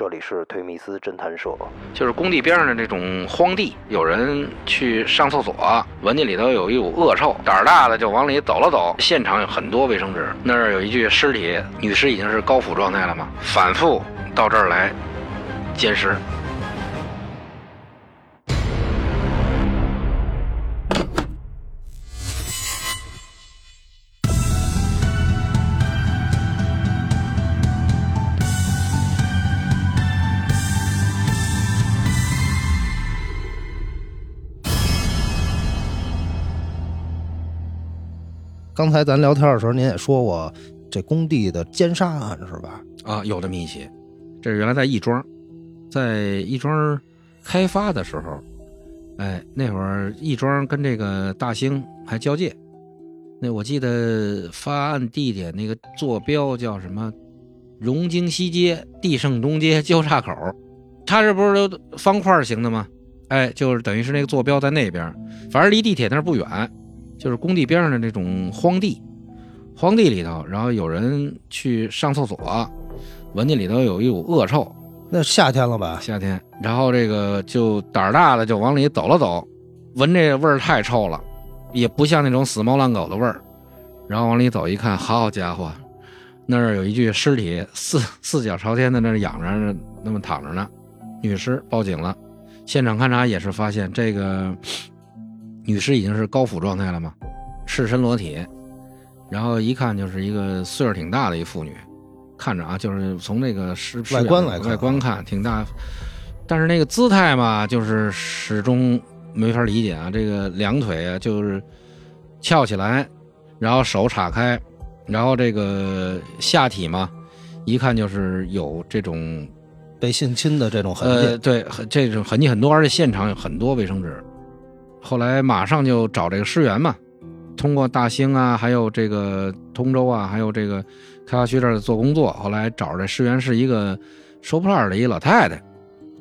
这里是推密斯侦探社。就是工地边上的这种荒地，有人去上厕所，闻见里头有一股恶臭，胆儿大的就往里走了走。现场有很多卫生纸，那儿有一具尸体，女尸已经是高腐状态了嘛，反复到这儿来捡尸。刚才咱聊天的时候，您也说过这工地的奸杀案是吧？啊，有这么一起。这是原来在亦庄，在亦庄开发的时候，哎，那会儿亦庄跟这个大兴还交界。那我记得发案地点那个坐标叫什么？荣京西街、地盛东街交叉口。它这不是方块形的吗？哎，就是等于是那个坐标在那边，反正离地铁那儿不远。就是工地边上的那种荒地，荒地里头，然后有人去上厕所，闻见里头有一股恶臭。那夏天了吧？夏天，然后这个就胆儿大的就往里走了走，闻这味儿太臭了，也不像那种死猫烂狗的味儿。然后往里走一看，好家伙，那儿有一具尸体，四四脚朝天的那儿仰着，那么躺着呢，女尸，报警了。现场勘查也是发现这个。女尸已经是高腐状态了嘛，赤身裸体，然后一看就是一个岁数挺大的一妇女，看着啊，就是从那个尸外观来看，外观看挺大，但是那个姿态嘛，就是始终没法理解啊。这个两腿啊，就是翘起来，然后手叉开，然后这个下体嘛，一看就是有这种被性侵的这种痕迹。呃，对，这种痕迹很多，而且现场有很多卫生纸。后来马上就找这个尸源嘛，通过大兴啊，还有这个通州啊，还有这个开发区这儿做工作。后来找这尸源是一个收破烂的一老太太，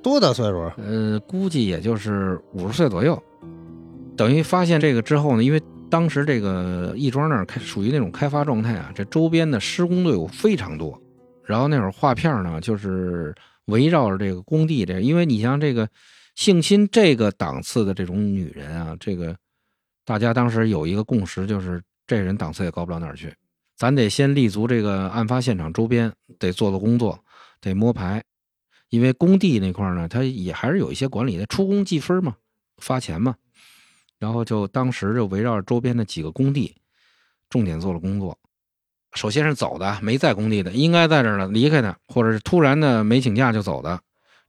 多大岁数？呃，估计也就是五十岁左右。等于发现这个之后呢，因为当时这个亦庄那儿开属于那种开发状态啊，这周边的施工队伍非常多。然后那会儿画片呢，就是围绕着这个工地这，因为你像这个。性侵这个档次的这种女人啊，这个大家当时有一个共识，就是这人档次也高不了哪儿去。咱得先立足这个案发现场周边，得做做工作，得摸排。因为工地那块呢，它也还是有一些管理的，出工计分嘛，发钱嘛。然后就当时就围绕着周边的几个工地，重点做了工作。首先是走的，没在工地的，应该在这儿了，离开的，或者是突然的没请假就走的，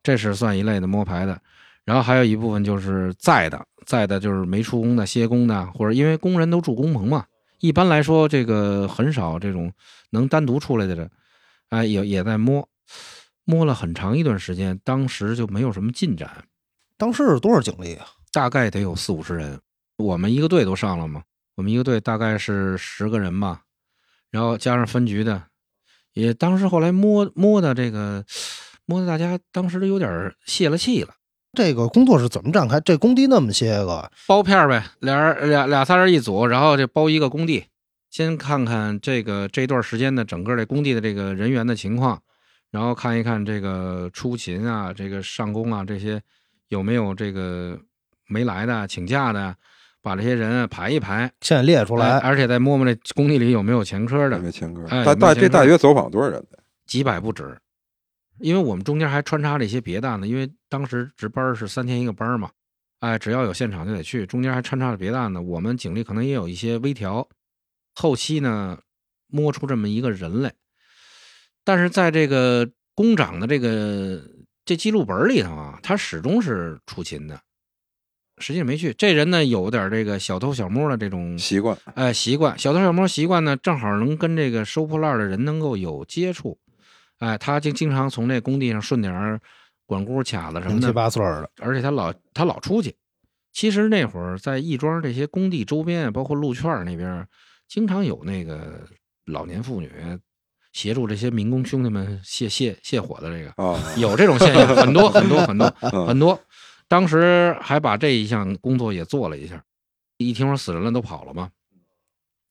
这是算一类的摸排的。然后还有一部分就是在的，在的就是没出工的、歇工的，或者因为工人都住工棚嘛。一般来说，这个很少这种能单独出来的人，哎，也也在摸，摸了很长一段时间，当时就没有什么进展。当时是多少警力啊？大概得有四五十人，我们一个队都上了嘛。我们一个队大概是十个人吧，然后加上分局的，也当时后来摸摸的这个，摸的大家当时都有点泄了气了。这个工作是怎么展开？这工地那么些个包片呗，俩人俩俩仨人一组，然后这包一个工地，先看看这个这段时间的整个这工地的这个人员的情况，然后看一看这个出勤啊，这个上工啊这些有没有这个没来的请假的，把这些人排一排，先列出来，而且再摸摸这工地里有没有前科的，没前科。大大这大约走访多少人？几百不止。因为我们中间还穿插了一些别的案子，因为当时值班是三天一个班嘛，哎，只要有现场就得去，中间还穿插了别的案子，我们警力可能也有一些微调。后期呢，摸出这么一个人来，但是在这个工长的这个这记录本里头啊，他始终是出勤的，实际上没去。这人呢，有点这个小偷小摸的这种习惯，哎，习惯小偷小摸习惯呢，正好能跟这个收破烂的人能够有接触。哎，他就经常从这工地上顺点儿管箍卡子什么的，七八岁的，而且他老他老出去。其实那会儿在亦庄这些工地周边，包括路圈那边，经常有那个老年妇女协助这些民工兄弟们泄泄泄火的这个，有这种现象，很多很多很多很多。当时还把这一项工作也做了一下，一听说死人了都跑了嘛。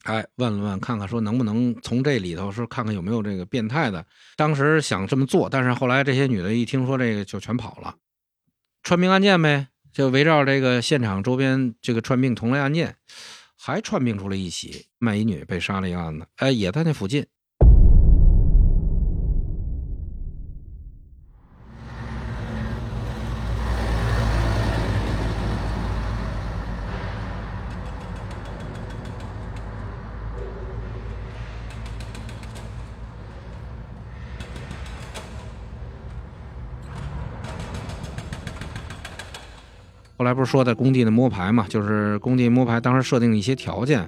哎，问了问，看看说能不能从这里头说看看有没有这个变态的。当时想这么做，但是后来这些女的一听说这个就全跑了。串并案件呗，就围绕这个现场周边这个串并同类案件，还串并出了一起卖淫女被杀的一个案子，哎，也在那附近。后来不是说在工地的摸排嘛，就是工地摸排，当时设定一些条件，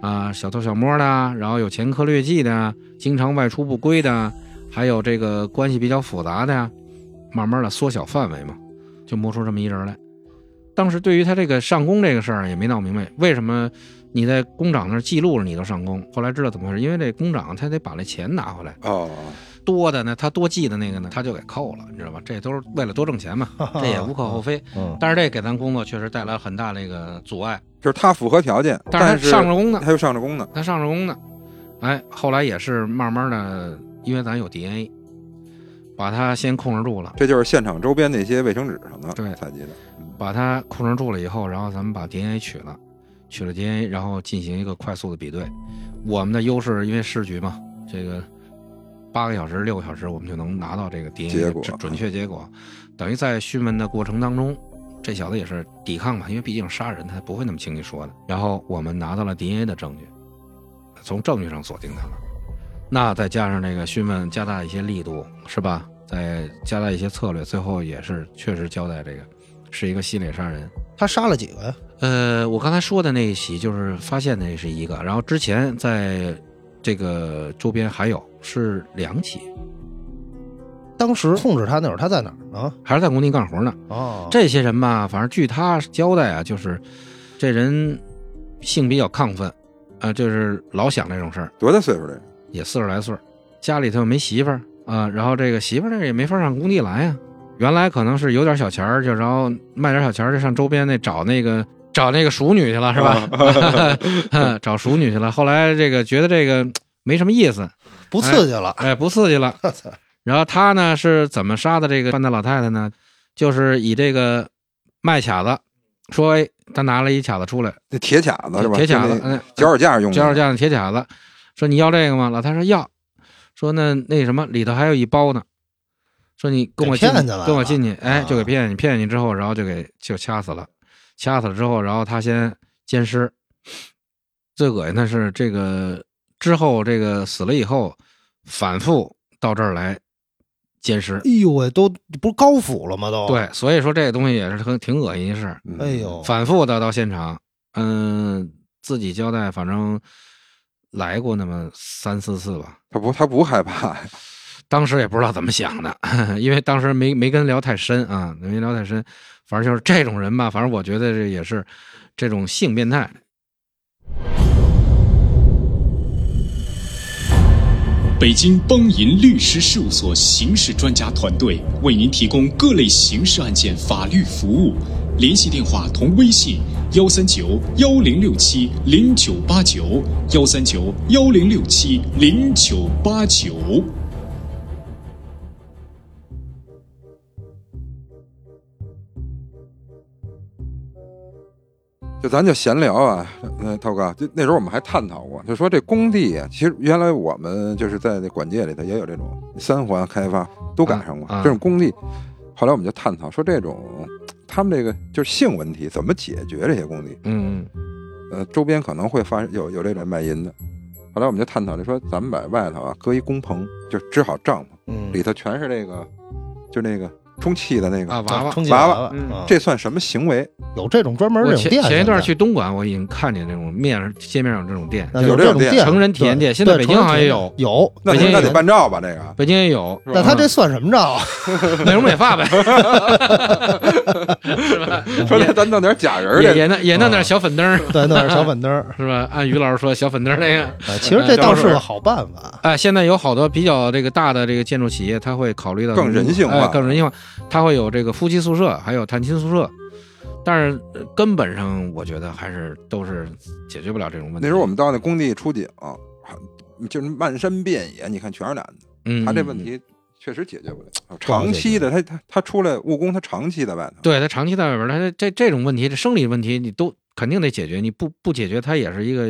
啊，小偷小摸的，然后有前科劣迹的，经常外出不归的，还有这个关系比较复杂的呀，慢慢的缩小范围嘛，就摸出这么一人来。当时对于他这个上工这个事儿也没闹明白，为什么你在工长那儿记录了你都上工？后来知道怎么回事，因为这工长他得把那钱拿回来。哦。多的呢，他多记的那个呢，他就给扣了，你知道吧？这都是为了多挣钱嘛，这也无可厚非。嗯，但是这给咱工作确实带来很大那个阻碍。就是他符合条件，但是上着工呢，他又上着工呢，他上着工呢。哎，后来也是慢慢的，因为咱有 DNA，把它先控制住了。这就是现场周边那些卫生纸什么的对采集的，把它控制住了以后，然后咱们把 DNA 取了，取了 DNA，然后进行一个快速的比对。我们的优势因为市局嘛，这个。八个小时、六个小时，我们就能拿到这个 DNA 准准确结果。等于在讯问的过程当中，这小子也是抵抗嘛，因为毕竟杀人，他不会那么轻易说的。然后我们拿到了 DNA 的证据，从证据上锁定他了。那再加上这个讯问，加大一些力度，是吧？再加大一些策略，最后也是确实交代这个是一个系列杀人。他杀了几个呀？呃，我刚才说的那一起就是发现的是一个，然后之前在。这个周边还有是两起。当时控制他那会儿，他在哪儿呢？还是在工地干活呢？哦，这些人吧，反正据他交代啊，就是这人性比较亢奋，啊，就是老想这种事儿。多大岁数的？也四十来岁，家里头没媳妇儿啊，然后这个媳妇儿那也没法上工地来呀。原来可能是有点小钱儿，就然后卖点小钱儿，就上周边那找那个。找那个熟女去了是吧？找熟女去了。后来这个觉得这个没什么意思，不刺激了。哎，不刺激了。然后他呢是怎么杀的这个范大老太太呢？就是以这个卖卡子，说哎，他拿了一卡子出来，那铁卡子是吧？铁卡子，嗯，脚手架用的。脚手架的铁卡子，说你要这个吗？老太太说要。说那那什么里头还有一包呢。说你跟我进，跟我进去，哎，就给骗你，骗你之后，然后就给就掐死了。掐死了之后，然后他先奸尸。最恶心的是这个之后，这个死了以后，反复到这儿来奸尸。哎呦喂，都不是高腐了吗？都对，所以说这个东西也是很挺恶心的事。哎呦，反复的到现场，嗯，自己交代，反正来过那么三四次吧。他不，他不害怕呀。当时也不知道怎么想的，因为当时没没跟聊太深啊，没聊太深。反正就是这种人吧，反正我觉得这也是这种性变态。北京邦银律师事务所刑事专家团队为您提供各类刑事案件法律服务，联系电话同微信：幺三九幺零六七零九八九，幺三九幺零六七零九八九。就咱就闲聊啊，那涛哥，就那时候我们还探讨过，就说这工地啊，其实原来我们就是在那管界里头也有这种三环开发都赶上过这种工地。后来我们就探讨说，这种他们这个就是性问题怎么解决这些工地？嗯呃，周边可能会发生有有这种卖淫的。后来我们就探讨，就说咱们把外头啊搁一工棚，就支好帐篷，里头全是这个，就那个。充气的那个啊娃娃娃娃，这算什么行为？有这种专门这种店。前一段去东莞，我已经看见这种面上街面上这种店，有这种店，成人体验店。现在北京好像也有，有。北京那得办照吧？这个北京也有。那他这算什么照？美容美发呗，是吧？说那咱弄点假人也也弄也弄点小粉灯，对，弄点小粉灯，是吧？按于老师说，小粉灯那个，其实这倒是个好办法。哎，现在有好多比较这个大的这个建筑企业，他会考虑到更人性化，更人性化，他会有这个。夫妻宿舍还有探亲宿舍，但是呃根本上我觉得还是都是解决不了这种问题。那时候我们到那工地出警，就是漫山遍野，你看全是男的，嗯，他这问题确实解决不了。长期的，他他他出来务工，他长期在外头，对他长期在外边，他这这种问题，这生理问题你都肯定得解决，你不不解决，他也是一个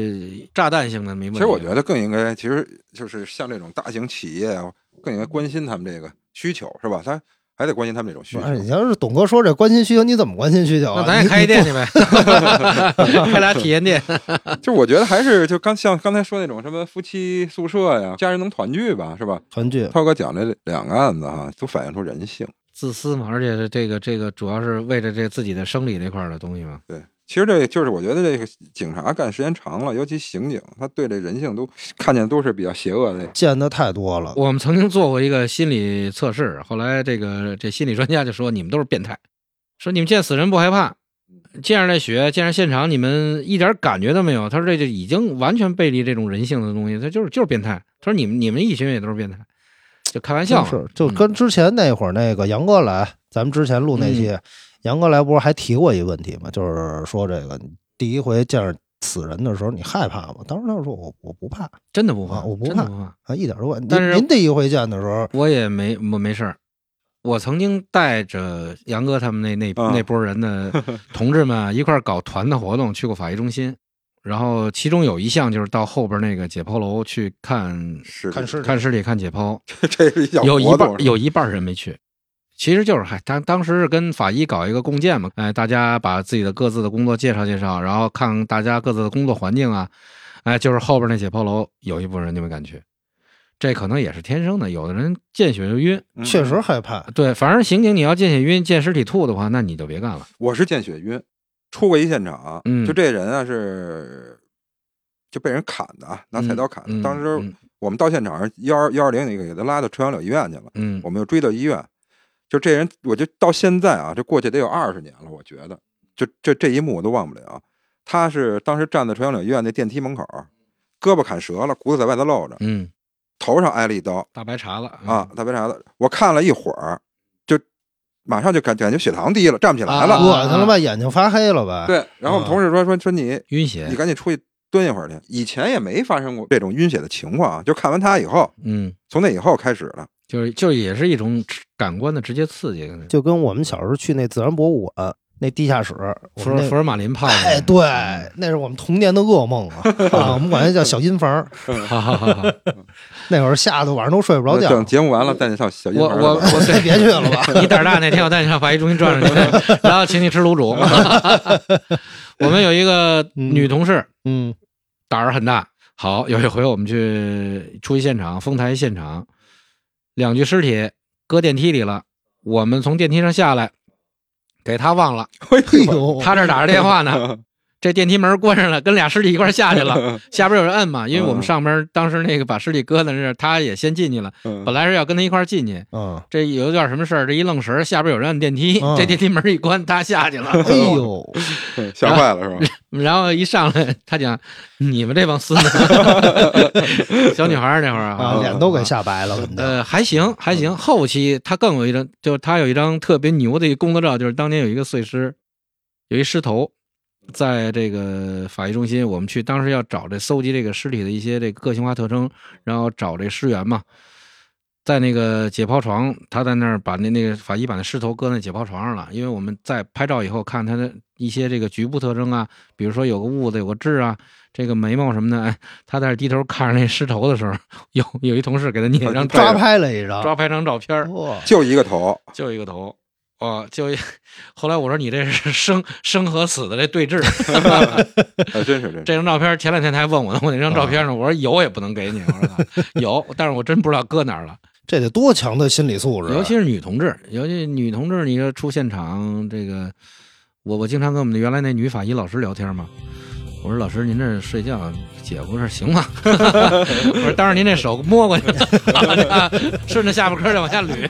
炸弹性的没问题。其实我觉得更应该，其实就是像这种大型企业啊，更应该关心他们这个需求，是吧？他还得关心他们这种需求。哎，你要是董哥说这关心需求，你怎么关心需求啊？那咱也开一店去呗，开俩体验店。就我觉得还是就刚像刚才说那种什么夫妻宿舍呀，家人能团聚吧，是吧？团聚，涛哥讲这两个案子哈，都反映出人性。自私嘛，而且这个这个主要是为了这自己的生理这块的东西嘛。对，其实这就是我觉得这个警察干时间长了，尤其刑警，他对这人性都看见都是比较邪恶的。见的太多了。我们曾经做过一个心理测试，后来这个这心理专家就说你们都是变态，说你们见死人不害怕，见着那血，见着现场，你们一点感觉都没有。他说这就已经完全背离这种人性的东西，他就是就是变态。他说你们你们一群人也都是变态，就开玩笑嘛。是，就跟之前那会儿那个杨哥来，咱们之前录那期，杨哥来不是还提过一个问题吗？就是说这个第一回见着死人的时候，你害怕吗？当时他说我我不怕真的不怕，啊我不怕不怕。啊，一点都不怕。但是您您第一回见的时候，我也没我没事儿。我曾经带着杨哥他们那那啊那波人的 同志们啊一块儿搞团的活动，去过法医中心。然后其中有一项就是到后边那个解剖楼去看是看尸体看尸体、看解剖，这是有一半有一半人没去。其实就是嗨，当当时是跟法医搞一个共建嘛，哎，大家把自己的各自的工作介绍介绍，然后看大家各自的工作环境啊，哎，就是后边那解剖楼有一部分人就没敢去，这可能也是天生的，有的人见血就晕，嗯确实害怕。对，反正刑警你要见血晕、见尸体吐的话，那你就别干了。我是见血晕，出过一现场，嗯就这人啊是就被人砍的啊，拿菜刀砍的。嗯当时嗯我们到现场，幺二幺二零那个给他拉到朝阳柳医院去了，嗯我们又追到医院。就这人，我就到现在啊，这过去得有二十年了，我觉得，就这这一幕我都忘不了。他是当时站在朝阳柳医院那电梯门口，胳膊砍折了，骨头在外头露着，嗯，头上挨了一刀大白茬子啊，，大白茬子。我看了一会儿，就马上就感感觉血糖低了，站不起来了。啊恶心了吧？眼睛发黑了吧？，对，然后我们同事说说说你晕血你，赶紧出去蹲一会儿去。以前也没发生过这种晕血的情况啊，就看完他以后，嗯，从那以后开始了。就是就也是一种感官的直接刺激，就跟我们小时候去那自然博物馆那地下室，福尔福尔马林泡的，哎，对，那是我们童年的噩梦啊！啊，我们管那叫小阴房。好好好好，那会儿吓得晚上都睡不着觉。等节目完了，带你上小银我行我 我别去了吧。你胆儿大，那天我带你上法医中心转转去，然后请你吃卤煮。我们有一个女同事，嗯胆儿很大。好，有一回我们去出一现场，丰台现场，两具尸体搁电梯里了。我们从电梯上下来，给他忘了，哎呦，他这打着电话呢。这电梯门关上了，跟俩尸体一块下去了。下边有人摁嘛，因为我们上边当时那个把尸体搁在那儿，他也先进去了。嗯本来是要跟他一块进去，嗯，这有点什么事儿，这一愣神儿，下边有人按电梯，嗯这电梯门一关，他下去了。哎呦 吓坏了是吧？然后一上来，他讲：“你们这帮孙子，小女孩儿那会儿啊，啊，脸都给吓白了，呃，还行还行。后期他更有一张，就是他有一张特别牛的一个工作照，就是当年有一个碎尸，有一尸头，在这个法医中心，我们去当时要找这搜集这个尸体的一些这个个性化特征，然后找这尸源嘛。在那个解剖床，他在那儿把那那个法医把那尸头搁那解剖床上了，因为我们在拍照以后看他的一些这个局部特征啊，比如说有个痦子，有个痣啊，这个眉毛什么的，哎，他在那低头看着那尸头的时候，有有一同事给他捏一张抓拍了一张，抓拍张照片，哇，就一个头，就一个头，哦，就一。后来我说你这是生生和死的这对峙，还 真是真是。这张照片前两天他还问我呢，我那张照片呢？我说有也不能给你，我说有，但是我真不知道搁哪儿了。这得多强的心理素质啊！尤其是女同志，尤其女同志，你说出现场这个，我我经常跟我们的原来那女法医老师聊天嘛。我说老师，您这睡觉姐夫这行吗？我说当时，您这手摸过去，顺着下巴颏儿再往下捋。